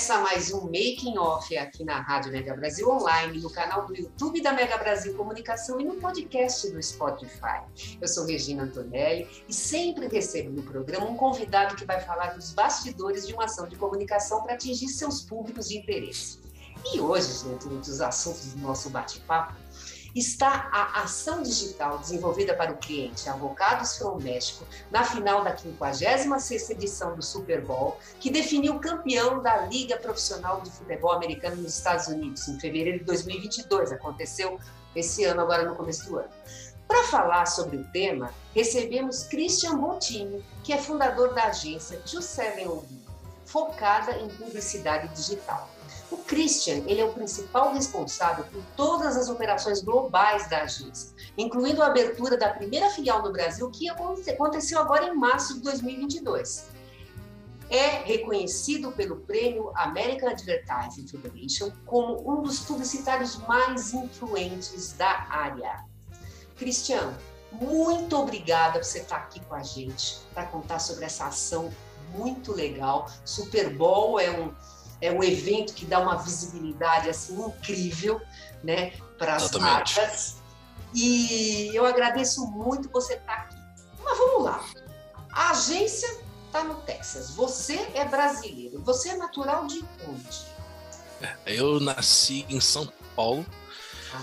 Começa mais um Making Off aqui na Rádio Mega Brasil Online, no canal do YouTube da Mega Brasil Comunicação e no podcast do Spotify. Eu sou Regina Antonelli e sempre recebo no programa um convidado que vai falar dos bastidores de uma ação de comunicação para atingir seus públicos de interesse. E hoje, gente, um dos assuntos do nosso bate-papo está a ação digital desenvolvida para o cliente Avocados from México na final da 56ª edição do Super Bowl, que definiu o campeão da Liga Profissional de Futebol Americano nos Estados Unidos em fevereiro de 2022. Aconteceu esse ano, agora no começo do ano. Para falar sobre o tema, recebemos Christian Bontini, que é fundador da agência 27OB, focada em publicidade digital. O Christian, ele é o principal responsável por todas as operações globais da agência, incluindo a abertura da primeira filial no Brasil, que aconteceu agora em março de 2022. É reconhecido pelo prêmio American Advertising Federation como um dos publicitários mais influentes da área. Cristiano, muito obrigada por você estar aqui com a gente para contar sobre essa ação muito legal. Super Bowl é um é um evento que dá uma visibilidade assim incrível, né, para as marcas. E eu agradeço muito você estar aqui. Mas vamos lá. A agência está no Texas. Você é brasileiro. Você é natural de onde? É, eu nasci em São Paulo.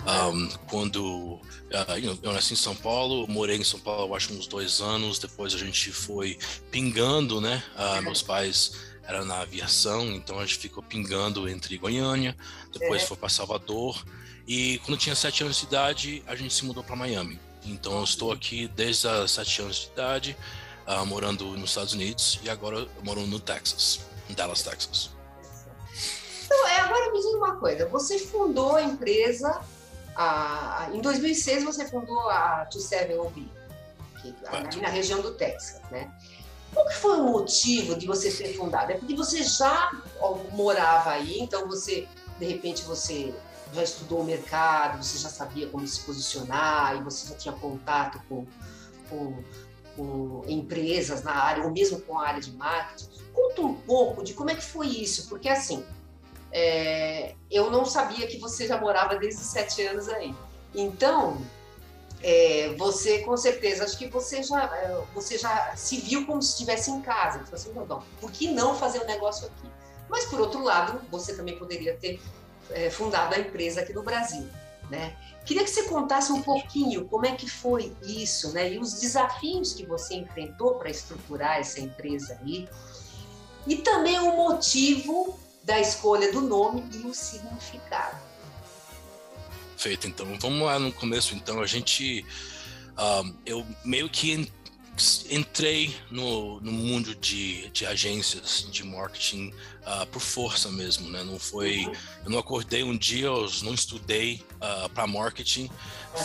Um, quando uh, eu nasci em São Paulo, morei em São Paulo acho uns dois anos. Depois a gente foi pingando, né? Uh, meus pais era na aviação, então a gente ficou pingando entre Goiânia, depois é. foi para Salvador e quando tinha sete anos de idade a gente se mudou para Miami. Então eu estou aqui desde os sete anos de idade, uh, morando nos Estados Unidos e agora moro no Texas, em Dallas, Texas. Então, é, agora me diz uma coisa, você fundou a empresa, a, em 2006 você fundou a 27OB, na, na região do Texas, né? Qual que foi o motivo de você ter fundado? É porque você já morava aí, então você, de repente, você já estudou o mercado, você já sabia como se posicionar e você já tinha contato com, com, com empresas na área, ou mesmo com a área de marketing. Conta um pouco de como é que foi isso, porque assim, é, eu não sabia que você já morava desde os sete anos aí. Então, é, você com certeza, acho que você já, é, você já se viu como se estivesse em casa. Você assim, não, por que não fazer o um negócio aqui? Mas, por outro lado, você também poderia ter é, fundado a empresa aqui no Brasil. Né? Queria que você contasse um pouquinho como é que foi isso, né? E os desafios que você enfrentou para estruturar essa empresa aí. E também o motivo da escolha do nome e o significado. Perfeito, então vamos lá no começo. Então a gente, um, eu meio que entrei no, no mundo de, de agências de marketing uh, por força mesmo, né? Não foi, eu não acordei um dia, eu não estudei uh, para marketing.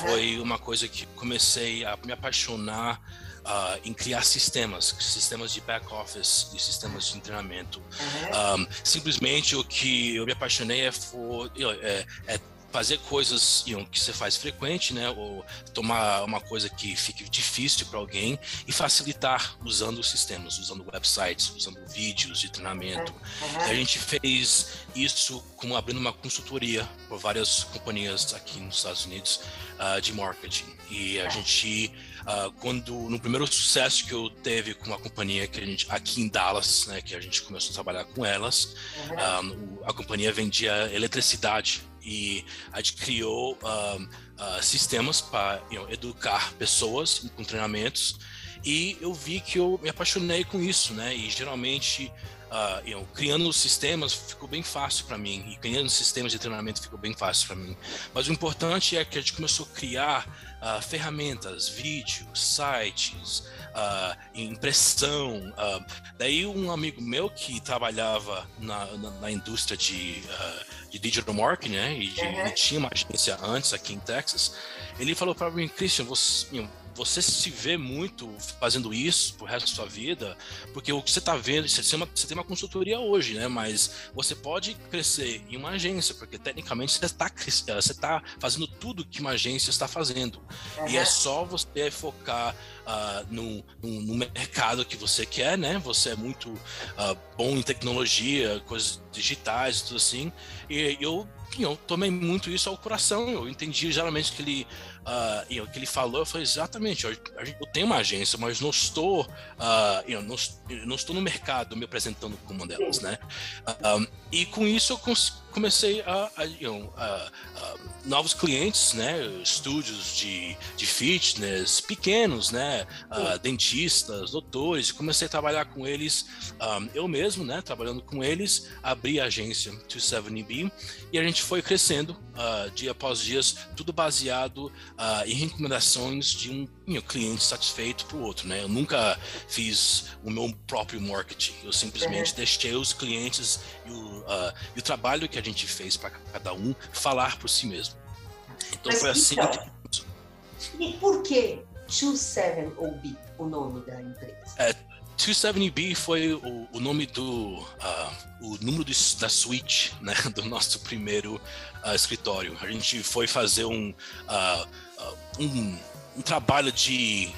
Foi uma coisa que comecei a me apaixonar Uh, em criar sistemas, sistemas de back office e sistemas de treinamento. Uhum. Um, simplesmente o que eu me apaixonei é, for, é, é fazer coisas que você faz frequente, né? Ou tomar uma coisa que fique difícil para alguém e facilitar usando os sistemas, usando websites, usando vídeos de treinamento. Uhum. a gente fez isso com abrindo uma consultoria por várias companhias aqui nos Estados Unidos uh, de marketing. E a gente, uh, quando no primeiro sucesso que eu teve com uma companhia que a gente aqui em Dallas, né, que a gente começou a trabalhar com elas, uhum. a companhia vendia eletricidade e a gente criou uh, uh, sistemas para you know, educar pessoas com treinamentos e eu vi que eu me apaixonei com isso, né? E geralmente uh, you know, criando sistemas ficou bem fácil para mim e criando sistemas de treinamento ficou bem fácil para mim. Mas o importante é que a gente começou a criar uh, ferramentas, vídeos, sites, uh, impressão. daí um amigo meu que trabalhava na, na, na indústria de, de digital marketing, né, e, de, uhum. e tinha uma agência antes aqui em Texas, ele falou para mim, Christian, você, você se vê muito fazendo isso pro resto da sua vida, porque o que você está vendo, você tem, uma, você tem uma consultoria hoje, né? Mas você pode crescer em uma agência, porque tecnicamente você está eh, você tá fazendo tudo que uma agência está fazendo. Uhum. E é só você focar uh, no, mercado que você quer, né? Você é muito uh, bom em tecnologia, coisas digitais e tudo assim. E eu eu tomei muito isso ao coração. Eu entendi geralmente que ele, uh, know, que ele falou. Eu falei exatamente. Eu, eu tenho uma agência, mas não estou, uh, know, não, não, estou no mercado me apresentando como uma delas, né? Um, e com isso eu comecei a, a, a, a, novos clientes, né, estúdios de, de fitness pequenos, né, uh, dentistas, doutores, e comecei a trabalhar com eles, um, eu mesmo, né, trabalhando com eles, abri a agência 270B e a gente foi crescendo uh, dia após dia, tudo baseado uh, em recomendações de um, um cliente satisfeito para o outro, né, eu nunca fiz o meu próprio marketing, eu simplesmente uhum. deixei os clientes e o, e o trabalho que a gente fez para cada um falar por si mesmo. Então Mas, foi assim. Então, e por que 27OB, o nome da empresa? É, 270B foi o, o nome do uh, o número da suíte né, do nosso primeiro uh, escritório. A gente foi fazer um, uh, um, um, trabalho de,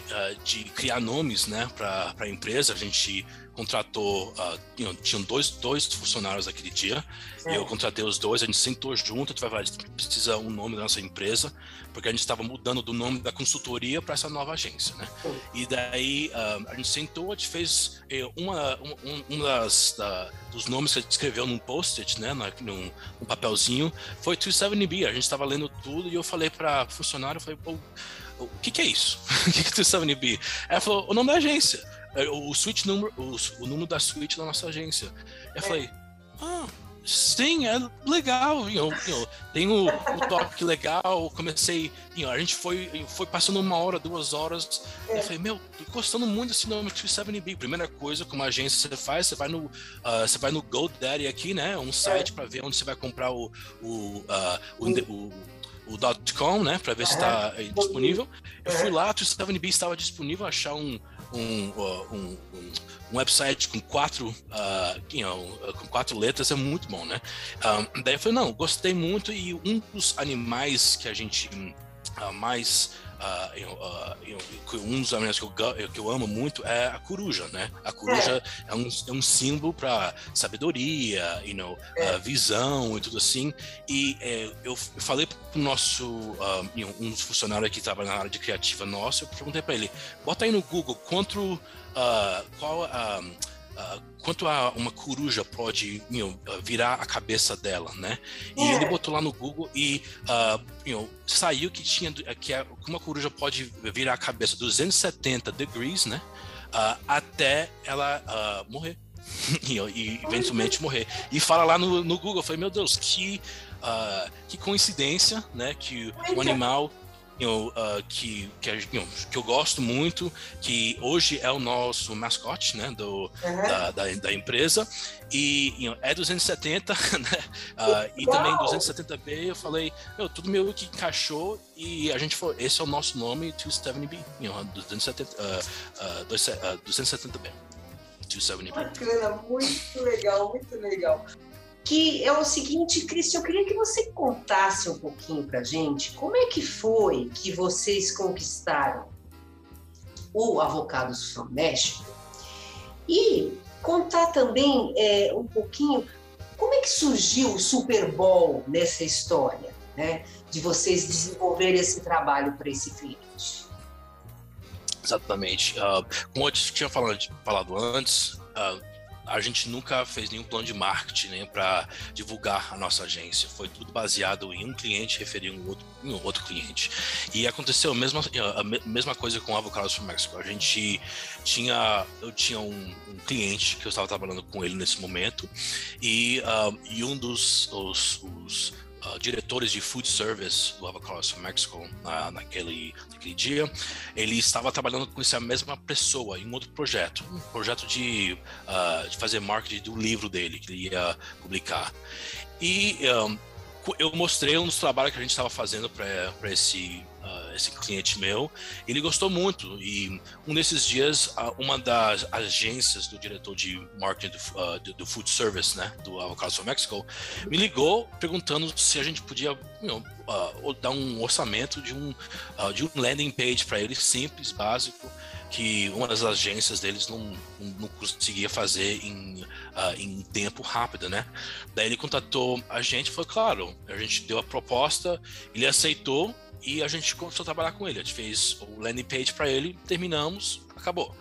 de criar nomes né, para a empresa. A gente contratou, uh, tinham dois, dois funcionários aquele dia, é. eu contratei os dois, a gente sentou junto, a gente vai falar, a gente precisa um nome da nossa empresa, porque a gente estava mudando do nome da consultoria para essa nova agência, né? E daí uh, a gente sentou, a gente fez eh, uma, um, um das, da, dos nomes que a gente escreveu num post-it, né, num, num papelzinho, foi 270B, a gente estava lendo tudo e eu falei para funcionário, eu falei, o que, que é isso? o que, que é 270B? Ela falou, o nome da agência. É, o switch número, o, o número da suíte da nossa agência. Eu falei, ah, sim, é legal, you know, you know, tem o, toque legal, comecei, you know, a gente foi, foi passando uma hora, duas horas, eu falei, meu, tô gostando muito desse nome 270B, primeira coisa que uma agência você faz, você vai no, uh, você vai no GoDaddy aqui, né, um site para ver onde você vai comprar o, o, uh, o, o o .com, né, para ver se está disponível. Eu fui lá, o 270B estava disponível, achar um, um, um, um website com quatro, uh, you know, com quatro letras é muito bom, né? Um, daí eu falei, não, gostei muito e um dos animais que a gente uh, mais Uh, uh, um dos animais que eu, que eu amo muito é a coruja, né? A coruja é, é um, é um símbolo para sabedoria, you know, é. uh, visão e tudo assim. E eh, eu, falei para o nosso, know, um dos funcionários que trabalha na área de criativa nossa, eu perguntei para ele, bota aí no Google quanto, qual a Uh, quanto a uma coruja pode you know, virar a cabeça dela, né? E é. ele botou lá no Google e uh, you know, saiu que tinha que uma coruja pode virar a cabeça 270 degrees, né? Uh, até ela morrer. e, e eventualmente morrer. E fala lá no, no Google, eu falei, meu Deus, que, que coincidência, né? Que o animal you know, uh, que, que, you know, que, eu gosto muito, que hoje é o nosso mascote né, do, uhum. da, da, da, empresa, e you know, é 270, né? Uh, e também 270B, eu falei, meu, tudo meio que encaixou, e a gente foi, esse é o nosso nome, 270B, you know, 270, uh, uh, 270B. 270B. Bacana, muito legal, muito legal que é o seguinte, Cristian, eu queria que você contasse um pouquinho para gente como é que foi que vocês conquistaram o Avocados from México e contar também é, um pouquinho como é que surgiu o Super Bowl nessa história, né, de vocês desenvolverem esse trabalho para esse cliente. Exatamente. Uh, como eu tinha falado, falado antes, uh, a gente nunca fez nenhum plano de marketing né, para divulgar a nossa agência. Foi tudo baseado em um cliente referir um outro, um outro cliente. E aconteceu a mesma, a mesma coisa com Avocados from Mexico. A gente tinha, eu tinha um, um cliente que eu estava trabalhando com ele nesse momento e, uh, e um dos os, os uh, diretores de food service do from Mexico na, naquele, naquele dia, ele estava trabalhando com essa mesma pessoa em um outro projeto, um projeto de, uh, de fazer marketing do livro dele que ele ia publicar. E um, eu mostrei um dos trabalhos que a gente estava fazendo para esse esse cliente meu, ele gostou muito e um desses dias uma das agências do diretor de marketing do, uh, do, do food service, né, do Avocados for Mexico, me ligou perguntando se a gente podia you know, uh, dar um orçamento de um de um landing page para ele simples, básico que uma das agências deles não, não conseguia fazer em, uh, em tempo rápido, né? Daí ele contatou a gente, foi claro, a gente deu a proposta, ele aceitou e a gente começou a trabalhar com ele. A gente fez o landing page para ele, terminamos, acabou.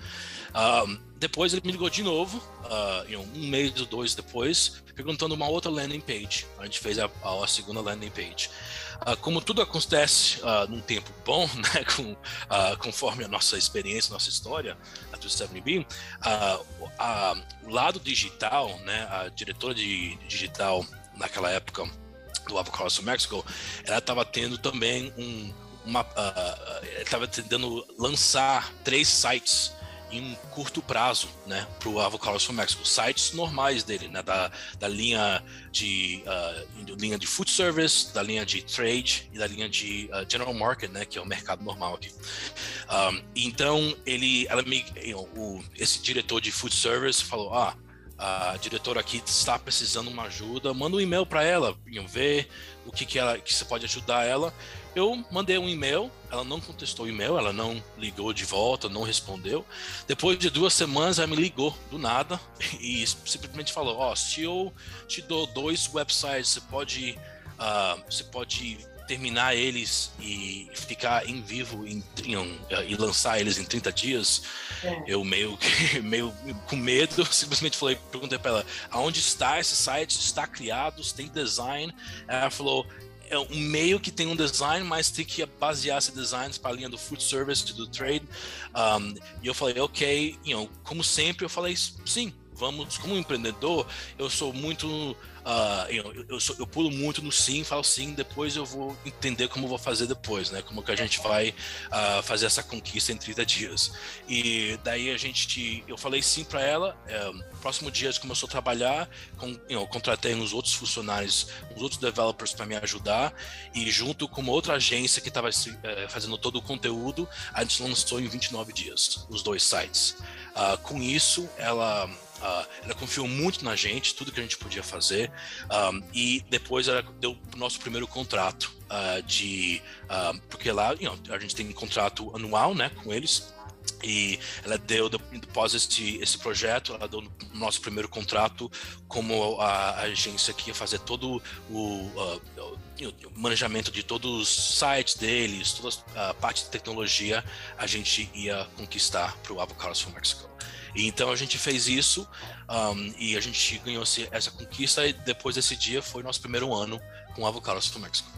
Depois ele me ligou de novo, uh, um mês ou dois depois, perguntando uma outra landing page. A gente fez a, a, segunda landing page. Uh, como tudo acontece num tempo bom, né, com, conforme a nossa experiência, nossa história, a 270B, o lado digital, né, a diretora de digital naquela época do Avocado Mexico, ela estava tendo também um, uma, uh, estava tentando lançar três sites em um curto prazo, né, para o Avocado from Mexico. Sites normais dele, né, da, da linha de uh, linha de food service, da linha de trade e da linha de uh, general market, né, que é o mercado normal aqui. Um, então ele, ela me, o, esse diretor de food service falou, ah, a diretora aqui está precisando de uma ajuda, manda um e-mail para ela, ver o que, que, ela, que você pode ajudar ela. Eu mandei um e-mail, ela não contestou o e-mail, ela não ligou de volta, não respondeu. Depois de duas semanas, ela me ligou do nada e simplesmente falou: Ó, oh, se eu te dou dois websites, você pode, uh, você pode terminar eles e ficar em vivo em, em, e lançar eles em 30 dias, é. eu meio meio com medo, simplesmente falei, perguntei para ela, aonde está esse site? Está criado? Tem design? Ela falou, é um meio que tem um design, mas tem que basear esse design para a linha do food service, do trade. Um, e eu falei, ok, you know, como sempre, eu falei, sim, vamos, como empreendedor, eu sou muito Uh, eu, eu, sou, eu, pulo muito no sim, falo sim, depois eu vou entender como vou fazer depois, né? Como que a gente vai uh, fazer essa conquista em 30 dias. E daí a gente, eu falei sim para ela. É, próximo dia a começou a trabalhar, com, eu contratei uns outros funcionários, uns outros developers para me ajudar e junto com uma outra agência que estava é, fazendo todo o conteúdo, a gente lançou em 29 dias os dois sites. Uh, com isso, ela Uh, ela confiou muito na gente, tudo que a gente podia fazer, um, e depois ela deu o nosso primeiro contrato uh, de. Uh, porque lá you know, a gente tem um contrato anual né, com eles. E ela deu, após esse, esse projeto, ela deu nosso primeiro contrato como a, a agência que ia fazer todo o, o manejamento de todos os sites deles, toda a parte de tecnologia, a gente ia conquistar para o Avocados for Mexico. E então a gente fez isso um, e a gente ganhou essa conquista e depois desse dia foi nosso primeiro ano com Avocados do México.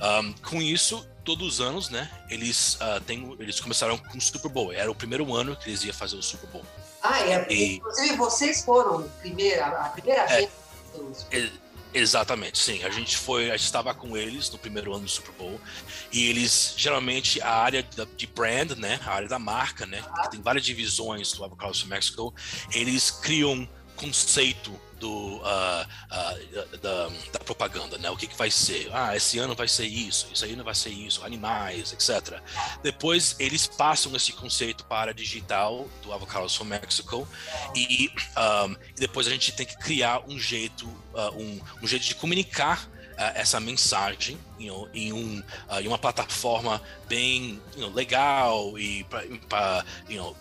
Um, com isso, todos os anos, né, eles, uh, têm, eles começaram com o Super Bowl. Era o primeiro ano que eles iam fazer o Super Bowl. Ah, é. E, inclusive, vocês foram primeira, a primeira é. É, Exatamente, sim. A gente foi, a gente estava com eles no primeiro ano do Super Bowl e eles geralmente a área de brand, né, a área da marca, né, que tem várias divisões do Avocados Mexico, eles criam conceito do, uh, uh, da, da, propaganda, né? O que, que vai ser? Ah, esse ano vai ser isso, isso aí não vai ser isso, animais, etc. Depois eles passam esse conceito para digital do Avocados from Mexico e, um, depois a gente tem que criar um jeito, uh, um, um jeito de comunicar essa mensagem you know, em, um, em uma plataforma bem you know, legal e para you know,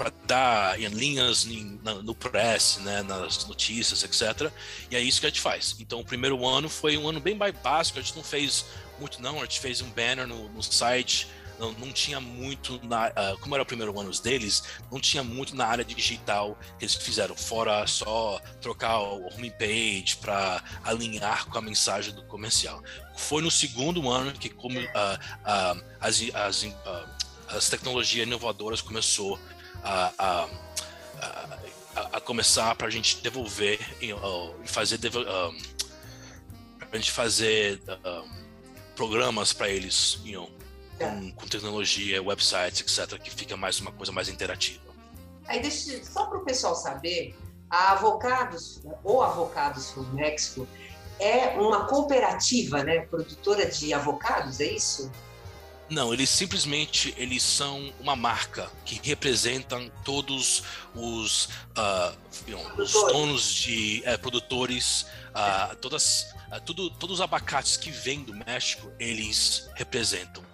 para dar em linhas em, na, no press, né, nas notícias, etc. E é isso que a gente faz. Então, o primeiro ano foi um ano bem básico, a gente não fez muito não, a gente fez um banner no, no site, não, não tinha muito na, uh, como era o primeiro ano deles, não tinha muito na área digital que eles fizeram, fora só trocar o homepage para alinhar com a mensagem do comercial. Foi no segundo ano que como uh, uh, as, as, as tecnologias inovadoras começou a, a, a, a começar para a gente devolver e fazer a gente fazer programas para eles, you know, com, é. com, tecnologia, websites, etc., que fica mais uma coisa mais interativa. Aí deixa só para o pessoal saber, a Avocados ou Avocados from México é uma cooperativa, né, produtora de avocados, é isso? Não, eles simplesmente eles são uma marca que representam todos os, uh, os donos de uh, produtores, uh, todas, tudo, todos os abacates que vêm do México, eles representam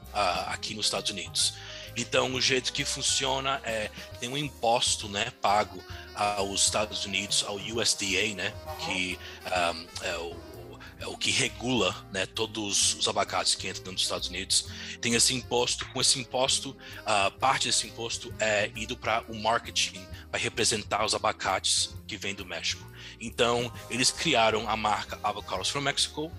aqui nos Estados Unidos. Então, o jeito que funciona é tem um imposto, né, pago aos Estados Unidos, ao USDA, né, que um, é o é o que regula né, todos os abacates que entram nos Estados Unidos. Tem esse imposto, com esse imposto, uh, parte desse imposto é ido para o marketing, para representar os abacates que vêm do México. Então, eles criaram a marca Avocados from Mexico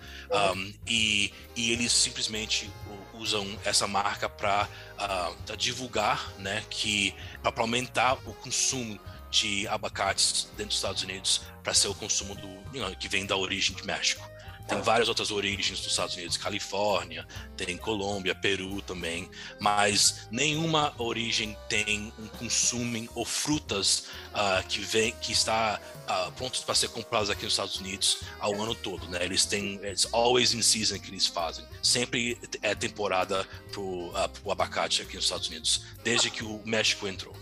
um, e, e eles simplesmente usam essa marca para uh, ah, divulgar, né, que para aumentar o consumo de abacates dentro dos Estados Unidos para ser o consumo do you know, que vem da origem de México. Tem várias outras origens dos Estados Unidos, Califórnia, tem Colômbia, Peru também, mas nenhuma origem tem um consumo ou frutas uh, que vem, que está uh, prontos para ser compradas aqui nos Estados Unidos ao ano todo, né? Eles têm, it's always in season que eles fazem. Sempre é temporada pro, uh, pro abacate aqui nos Estados Unidos, desde que o México entrou.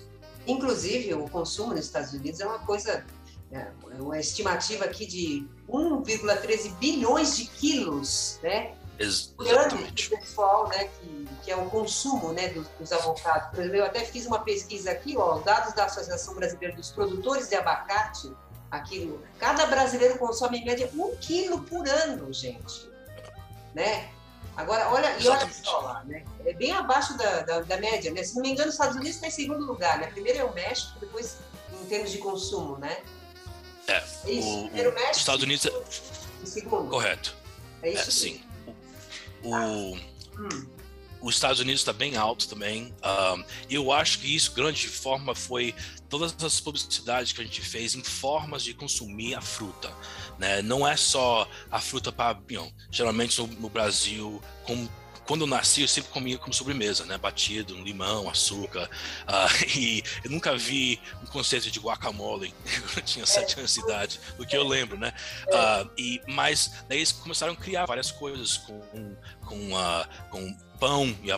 Inclusive, o consumo nos Estados Unidos é uma coisa é, uma estimativa aqui de 1,13 bilhões de quilos, né? Exatamente. O pessoal, né, que, que é o consumo, né, dos, dos avocados. Por exemplo, eu até fiz uma pesquisa aqui, ó, dados da Associação Brasileira dos Produtores de Abacate, aqui, cada brasileiro consome em média um quilo por ano, gente, né? Agora, olha, e olha só lá, né? É bem abaixo da, da, da, média, né? Se não me engano, os Estados Unidos está em segundo lugar, né? Primeiro é o México, depois em termos de consumo, né? É. Isso. O, o México, Estados Unidos é. Segundo. Correto. É isso. É, sim. O, o, hum. os Estados Unidos está bem alto também. Um, eu acho que isso, grande forma, foi todas as publicidades que a gente fez em formas de consumir a fruta. Né? Não é só a fruta para. You know, geralmente no, no Brasil, como quando eu nasci, eu sempre comia como sobremesa, né? Batido, limão, açúcar. Uh, e eu nunca vi um conceito de guacamole quando eu tinha sete anos de idade, do que eu lembro, né? Uh, e, mas daí eles começaram a criar várias coisas com, com, uh, com pão e,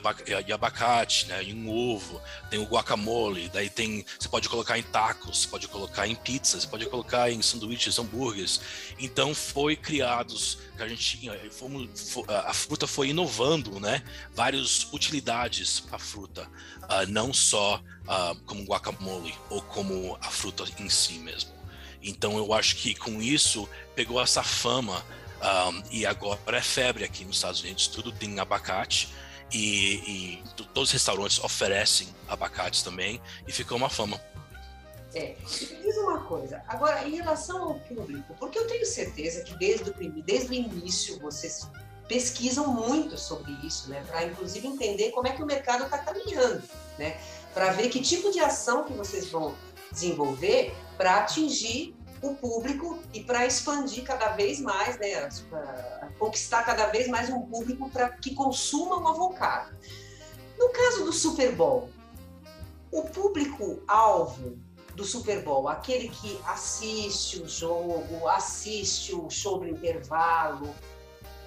e abacate, né? E um ovo, tem o guacamole, daí tem. Você pode colocar em tacos, pode colocar em pizzas, pode colocar em sanduíches, hambúrgueres. Então foi criados a gente fomos, a fruta foi inovando, né? Várias utilidades para a fruta, uh, não só uh, como guacamole ou como a fruta em si mesmo. Então eu acho que com isso pegou essa fama um, ah, e agora é febre aqui nos Estados Unidos. Tudo tem abacate e, e todos os restaurantes oferecem abacates também e ficou uma fama. É, diz uma coisa, agora em relação ao público, porque eu tenho certeza que desde o, desde o início vocês pesquisam muito sobre isso, né, para inclusive entender como é que o mercado está caminhando, né, para ver que tipo de ação que vocês vão desenvolver para atingir o público e para expandir cada vez mais, né, conquistar cada vez mais um público para que consuma o avocado. No caso do Super Bowl, o público-alvo do Super Bowl, aquele que assiste o jogo, assiste o show do intervalo,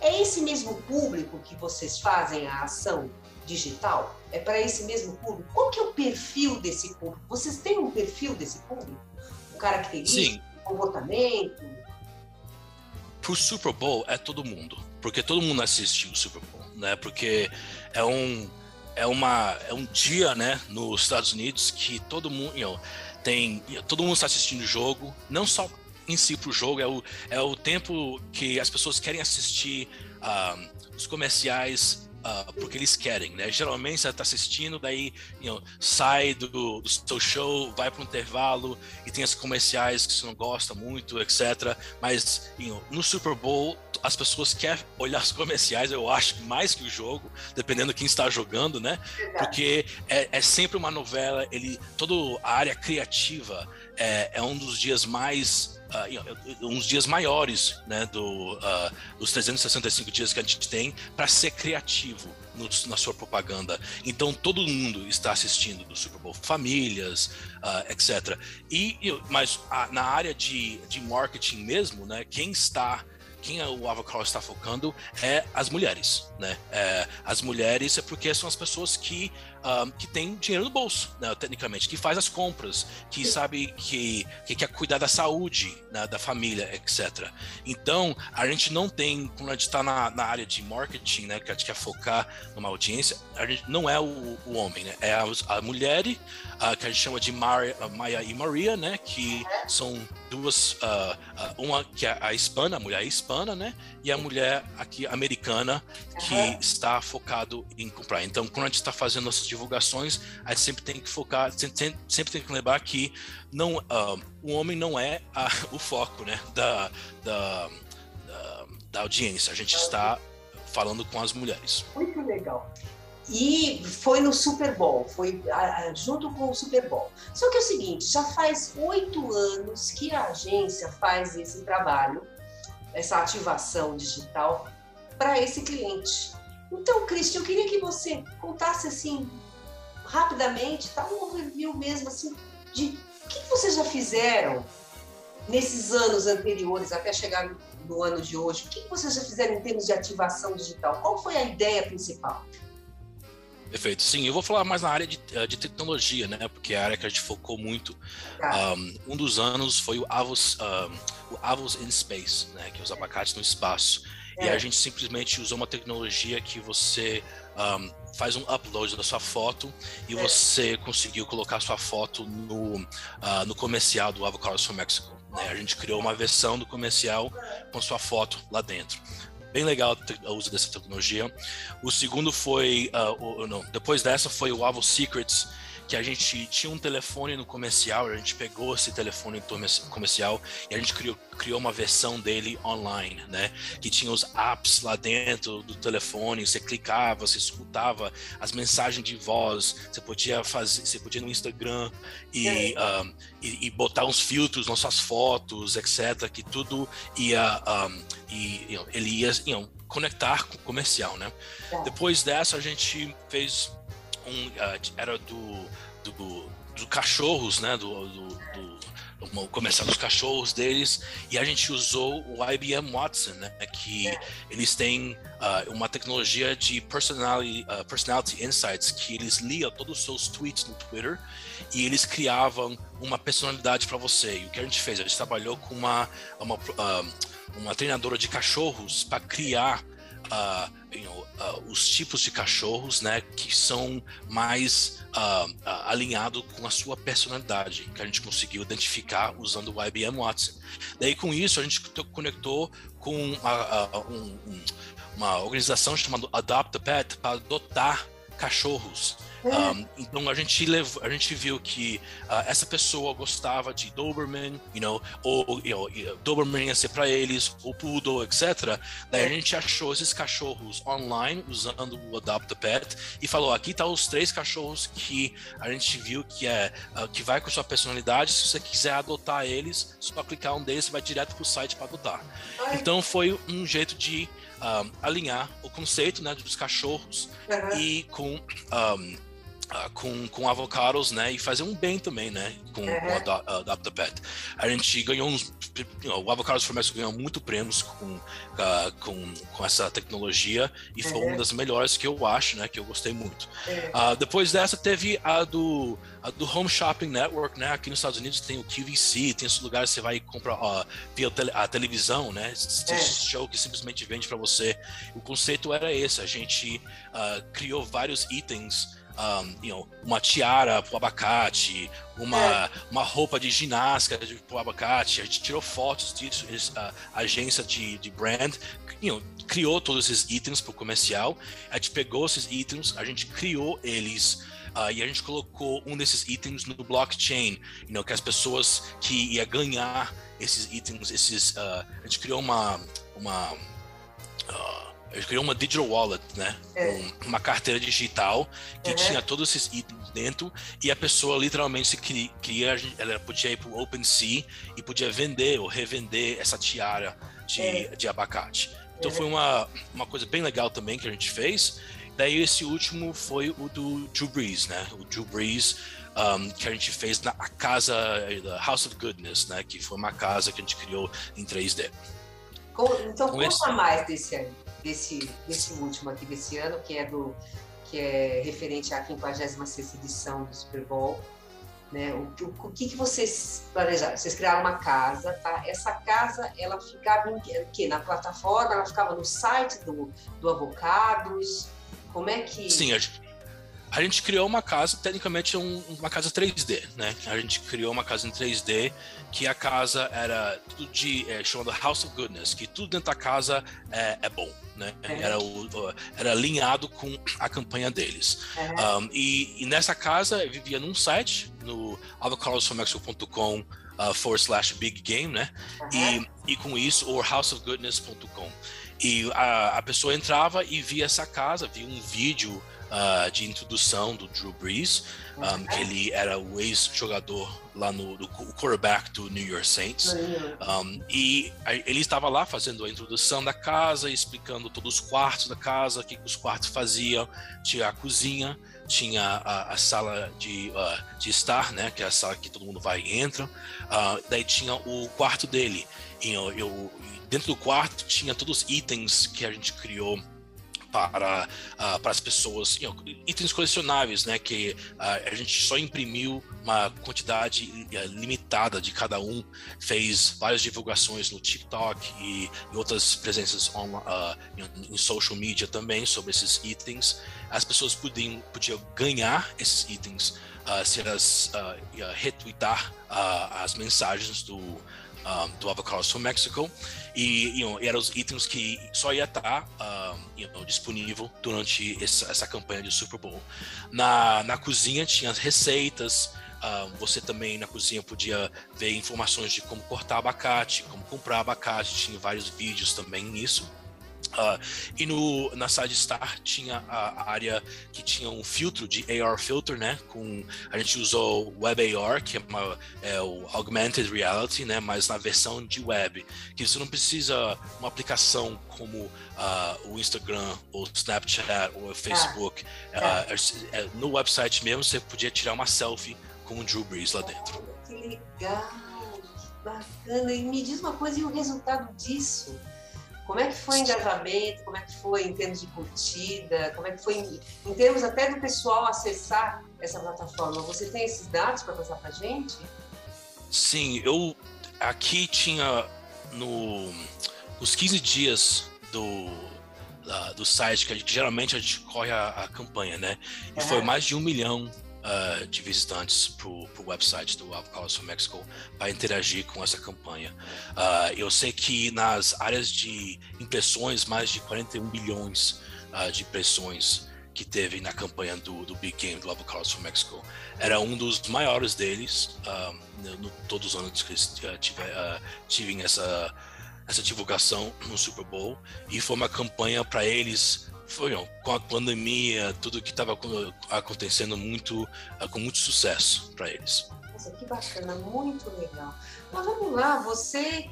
é esse mesmo público que vocês fazem a ação digital? É para esse mesmo público? Qual que é o perfil desse público? Vocês têm um perfil desse público? O característico, Sim. Comportamento? Pro Super Bowl é todo mundo, porque todo mundo assiste o Super Bowl, né? Porque é um é uma é um dia, né, nos Estados Unidos que todo mundo, you know, tem todo mundo está assistindo o jogo, não só em si para o jogo, é o, é o tempo que as pessoas querem assistir uh, os comerciais uh, porque eles querem, né? Geralmente você está assistindo, daí you know, sai do, do seu show, vai para um intervalo e tem as comerciais que você não gosta muito, etc. Mas you know, no Super Bowl as pessoas querem olhar os comerciais, eu acho, mais que o jogo, dependendo de quem está jogando, né? Porque é, é sempre uma novela, ele toda a área criativa é, é um dos dias mais uh, uns dias maiores né, do, uh, dos 365 dias que a gente tem para ser criativo no, na sua propaganda. Então todo mundo está assistindo do Super Bowl, famílias, uh, etc. E, mas na área de, de marketing mesmo, né, quem está quem o Avocado está focando é as mulheres, né? É, as mulheres é porque são as pessoas que um, que tem dinheiro no bolso, né, tecnicamente, que faz as compras, que sabe que, que quer cuidar da saúde né, da família, etc. Então, a gente não tem, quando a gente está na, na, área de marketing, né, que a gente quer focar numa audiência, a gente não é o, o homem, né, é a, a mulher, uh, que a gente chama de Maria, Maia e Maria, né, que são duas, uh, uma que é a hispana, a mulher hispana, né, e a mulher aqui americana que uhum. está focado em comprar. Então, quando a gente está fazendo nossas divulgações, a gente sempre tem que focar, sempre, sempre tem que lembrar que não, uh, o homem não é a, o foco, né, da, da, da, da audiência. A gente está falando com as mulheres. Muito legal. E foi no Super Bowl, foi junto com o Super Bowl. Só que é o seguinte, já faz oito anos que a agência faz esse trabalho essa ativação digital para esse cliente. Então, Cristian, eu queria que você contasse assim rapidamente, tá um overview mesmo assim de o que vocês já fizeram nesses anos anteriores até chegar no ano de hoje. O que vocês já fizeram em termos de ativação digital? Qual foi a ideia principal? Perfeito. Sim, eu vou falar mais na área de, eh, de tecnologia, né? Porque é a área que a gente focou muito. Tá. Um, um, dos anos foi o Avos, um, o Avos in Space, né? Que é os abacates no espaço. É. E a gente simplesmente usou uma tecnologia que você um, faz um upload da sua foto e é. você conseguiu colocar sua foto no, uh, no comercial do Avocados from Mexico. Né? A gente criou uma versão do comercial com sua foto lá dentro bem legal o uso dessa tecnologia. O segundo foi, uh, o, não, depois dessa foi o Avo Secrets, que a gente tinha um telefone no comercial, a gente pegou esse telefone comercial e a gente criou, criou uma versão dele online, né? Que tinha os apps lá dentro do telefone, você clicava, você escutava as mensagens de voz, você podia fazer, você podia no Instagram e, um, ah, e, e, botar uns filtros nas suas fotos, etc. Que tudo ia, um, e, ele ia you know, conectar com o comercial, né? É. Depois dessa a gente fez um uh, era do, do, do cachorros, né? Do, do, do dos cachorros deles e a gente usou o IBM Watson, né? Que eles têm uh, uma tecnologia de personality, uh, personality insights que eles liam todos os seus tweets no Twitter e eles criavam uma personalidade para você. E o que a gente fez? A gente trabalhou com uma, uma, uma treinadora de cachorros para criar uh, you know, uh, os tipos de cachorros, né, que são mais uh, alinhados com a sua personalidade, que a gente conseguiu identificar usando o IBM Watson. Daí com isso a gente conectou com um, uma organização chamada Adopt a Pet para adotar cachorros um, então a gente levou, a gente viu que uh, essa pessoa gostava de Doberman, you know, ou you know, Doberman ia ser para eles, o Poodle, etc. Daí a gente achou esses cachorros online usando o Adopt a Pet e falou: aqui tá os três cachorros que a gente viu que é uh, que vai com sua personalidade. Se você quiser adotar eles, só clicar um deles, você vai direto pro site para adotar. Então foi um jeito de um, alinhar o conceito né, dos cachorros uhum. e com um, Uh, com, com avocados, né? E fazer um bem também, né? Com, uhum. com a Pet. A gente ganhou uns. You know, o Avocados for ganhou muito prêmios com, uh, com, com essa tecnologia e uhum. foi uma das melhores que eu acho, né? Que eu gostei muito. Uhum. Uh, depois dessa, teve a do, a do Home Shopping Network, né? Aqui nos Estados Unidos tem o QVC, tem esses lugares que você vai comprar via tele, a televisão, né? Esse é. show que simplesmente vende para você. O conceito era esse: a gente criou vários itens um, you know, uma tiara pro abacate, uma, é. uma roupa de ginástica pro abacate. A gente tirou fotos disso, a, a agência de, de brand you know, criou todos esses itens pro comercial. A gente pegou esses itens, a gente criou eles uh, e a gente colocou um desses itens no blockchain, you know, que as pessoas que ia ganhar esses itens, esses, uh, a gente criou uma, uma uh, a gente criou uma digital wallet, né? É. uma carteira digital que uhum. tinha todos esses itens dentro e a pessoa literalmente se queria, ela podia ir para o OpenSea e podia vender ou revender essa tiara de, é. de abacate. Então foi uma, uma coisa bem legal também que a gente fez. Daí esse último foi o do Drew Brees, né? O Drew Brees um, que a gente fez na casa da House of Goodness, né? Que foi uma casa que a gente criou em 3D. Então Com conta esse... mais desse, desse, desse último aqui desse ano, que é do que é referente à 56 edição do Super Bowl. Né? O, o, o, que, que vocês planejaram? Vocês criaram uma casa, tá? Essa casa, ela ficava em que? Na plataforma? Ela ficava no site do, do Avocados? Como é que. Sim, a gente, a gente criou uma casa, tecnicamente um, uma casa 3D, né? A gente criou uma casa em 3D, que a casa era tudo de. É, chamada House of Goodness, que tudo dentro da casa é, é bom, né? É. Era, o, era alinhado com a campanha deles. É. Um, e, e, nessa casa eu vivia num site, no avocarosformexico.com uh, forward slash big game, né? Uhum. E, e com isso, ou houseofgoodness.com. E a, a pessoa entrava e via essa casa, via um vídeo uh, de introdução do Drew Brees, um, que ele era o ex-jogador lá no do, o quarterback do New York Saints. Um, e ele estava lá fazendo a introdução da casa, explicando todos os quartos da casa, o que, que os quartos faziam. Tinha a cozinha, tinha a, a sala de, uh, de estar, né, que é a sala que todo mundo vai e entra. Uh, daí tinha o quarto dele. E eu, eu, dentro do quarto tinha todos os itens que a gente criou para, uh, para as pessoas, you know, itens colecionáveis, né? Que uh, a gente só imprimiu uma quantidade uh, limitada de cada um, fez várias divulgações no TikTok e, e outras presenças on, em, em social media também sobre esses itens. As pessoas podiam, podiam ganhar esses itens se elas retweetar as mensagens do um, do Avocados from Mexico e you know, eram os itens que só ia estar um, you know, disponível durante essa, essa, campanha de Super Bowl. Na, na cozinha tinha as receitas, você também na cozinha podia ver informações de como cortar abacate, como comprar abacate, tinha vários vídeos também nisso. Uh, e no, na Side Star tinha a área que tinha um filtro de AR filter, né? Com, a gente usou Web AR, que é, uma, é o Augmented Reality, né? Mas na versão de web, que você não precisa uma aplicação como uh, o Instagram, ou Snapchat, ou o Facebook. Ah, uh, no website mesmo, você podia tirar uma selfie com o Drew Brees lá dentro. Que legal, bacana. E me diz uma coisa, e o resultado disso? Como é que foi o engajamento? Como é que foi em termos de curtida? Como é que foi em, em termos até do pessoal acessar essa plataforma? Você tem esses dados para passar para a gente? Sim, eu aqui tinha no os 15 dias do do site que, a gente, geralmente a gente corre a, a campanha, né? E foi mais de um milhão uh, de visitantes para o website do Avocados for Mexico para interagir com essa campanha. Uh, eu sei que nas áreas de impressões, mais de 41 bilhões uh, de impressões que teve na campanha do, do Big Game do Avocados for Mexico. Era um dos maiores deles, no, no, todos os anos que eles tive, essa, essa divulgação no Super Bowl. E foi uma campanha para eles foi com a pandemia, tudo que estava acontecendo muito ah, com muito sucesso para eles. Nossa, que bacana, muito legal. Mas vamos lá, você,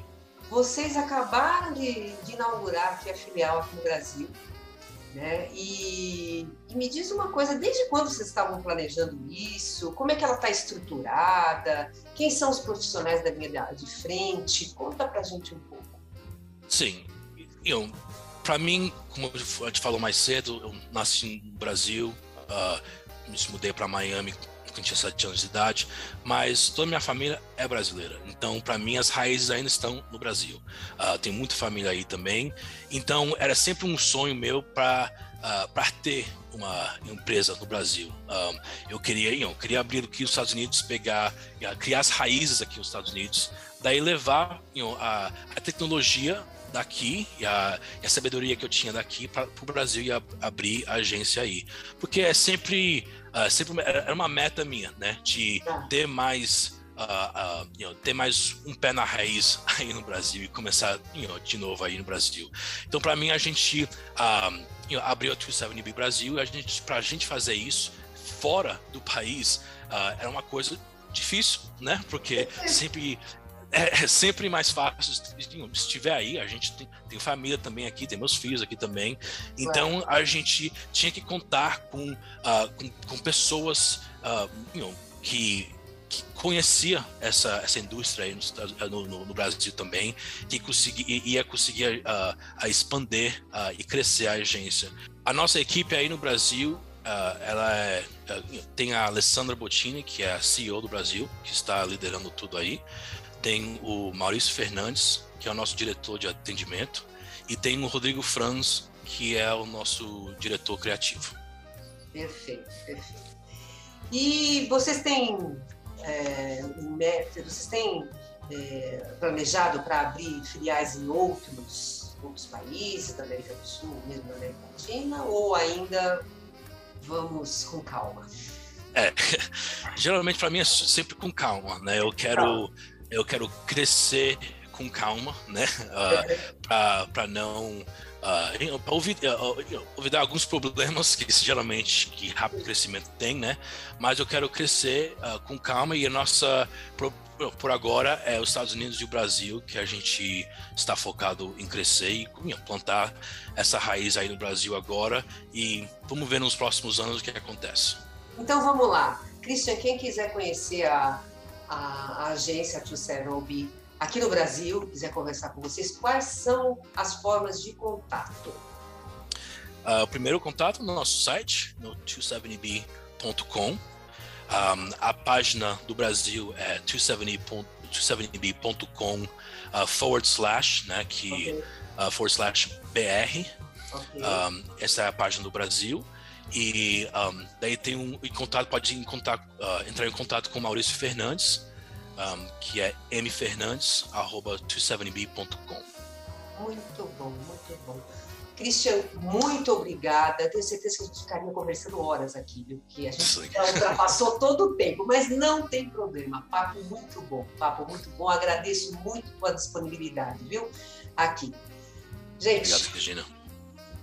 vocês acabaram de, de inaugurar aqui a filial aqui no Brasil. Né? E, e, me diz uma coisa, desde quando vocês estavam planejando isso? Como é que ela está estruturada? Quem são os profissionais da linha de frente? Conta pra gente um pouco. Sim, eu, para mim, como a gente falou mais cedo, eu nasci no Brasil, uh, me mudei para Miami quando tinha 7 anos de idade, mas toda minha família é brasileira. Então, para mim, as raízes ainda estão no Brasil. Uh, tem muita família aí também. Então, era sempre um sonho meu para uh, para ter uma empresa no Brasil. Um, eu queria, eu queria abrir aqui os Estados Unidos, pegar, criar as raízes aqui nos Estados Unidos, daí levar you know, a, a tecnologia daqui e a, e a, sabedoria que eu tinha daqui para o Brasil e a, abrir a agência aí. Porque é sempre, uh, sempre era uma meta minha, né? De ter mais. Uh, uh, you know, ter mais um pé na raiz aí no Brasil e começar you know, de novo aí no Brasil. Então, para mim, a gente you know, abriu a 270B Brasil e a gente, para a gente fazer isso fora do país era uma coisa difícil, né? Porque sempre é, é, sempre mais fácil se estiver aí. A gente tem, tem, família também aqui, tem meus filhos aqui também. Então a gente tinha que contar com, uh, com, com, pessoas uh, you know, que, que conhecia essa, essa indústria aí no, no, no Brasil também, que consegui, ia conseguir uh, a expandir uh, e crescer a agência. A nossa equipe aí no Brasil, uh, ela é, tem a Alessandra Bottini, que é a CEO do Brasil, que está liderando tudo aí tem o Maurício Fernandes, que é o nosso diretor de atendimento, e tem o Rodrigo Franz, que é o nosso diretor criativo. Perfeito, perfeito. E vocês têm, é, vocês têm é, planejado para abrir filiais em outros, outros países da América do Sul, mesmo da América Latina, ou ainda vamos com calma? É, geralmente para mim é sempre com calma, né? Eu quero eu quero crescer com calma, né? Uh, para não uh, ouvir, uh, alguns problemas que geralmente que rápido crescimento tem, né? Mas eu quero crescer uh, com calma e a nossa por, por, agora é os Estados Unidos e o Brasil que a gente está focado em crescer e plantar essa raiz aí no Brasil agora e vamos ver nos próximos anos o que acontece. Então vamos lá, Christian, quem quiser conhecer a a, a agência 27OB aqui no Brasil, quiser conversar com vocês, quais são as formas de contato? Uh, o primeiro contato no nosso site, no 270b.com. Um, a página do Brasil é 270b.com uh, forward slash, né, que, okay. uh, forward slash BR. Okay. Um, essa é a página do Brasil. E um, daí tem um contato, pode em contato, uh, entrar em contato com Maurício Fernandes, um, que é mfernandes.270b.com. Muito bom, muito bom. Christian, muito obrigada. Tenho certeza que a gente ficaria conversando horas aqui, viu? Porque a gente já ultrapassou todo o tempo, mas não tem problema. Papo muito bom, papo muito bom. Agradeço muito a disponibilidade, viu? Aqui. Gente. Obrigado, Regina.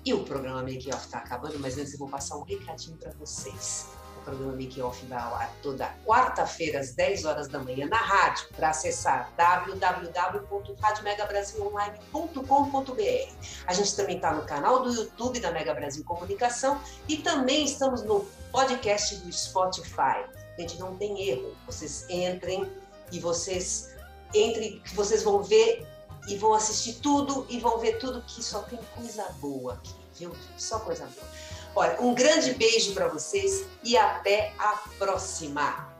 E o programa Make Off está acabando, mas antes eu vou passar um recadinho para vocês. O programa Make Off vai ao ar toda quarta-feira, às 10 horas da manhã, na rádio, para acessar www.radiomegabrasilonline.com.br. A gente também está no canal do YouTube da Mega Brasil Comunicação e também estamos no podcast do Spotify. Gente, não tem erro. Vocês entrem e vocês entrem, vocês vão ver e vão assistir tudo e vão ver tudo que só tem coisa boa aqui, viu? Só coisa boa. Olha, um grande beijo para vocês e até a próxima.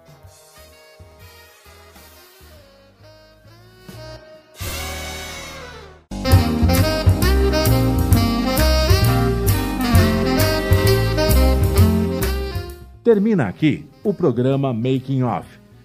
Termina aqui o programa Making Off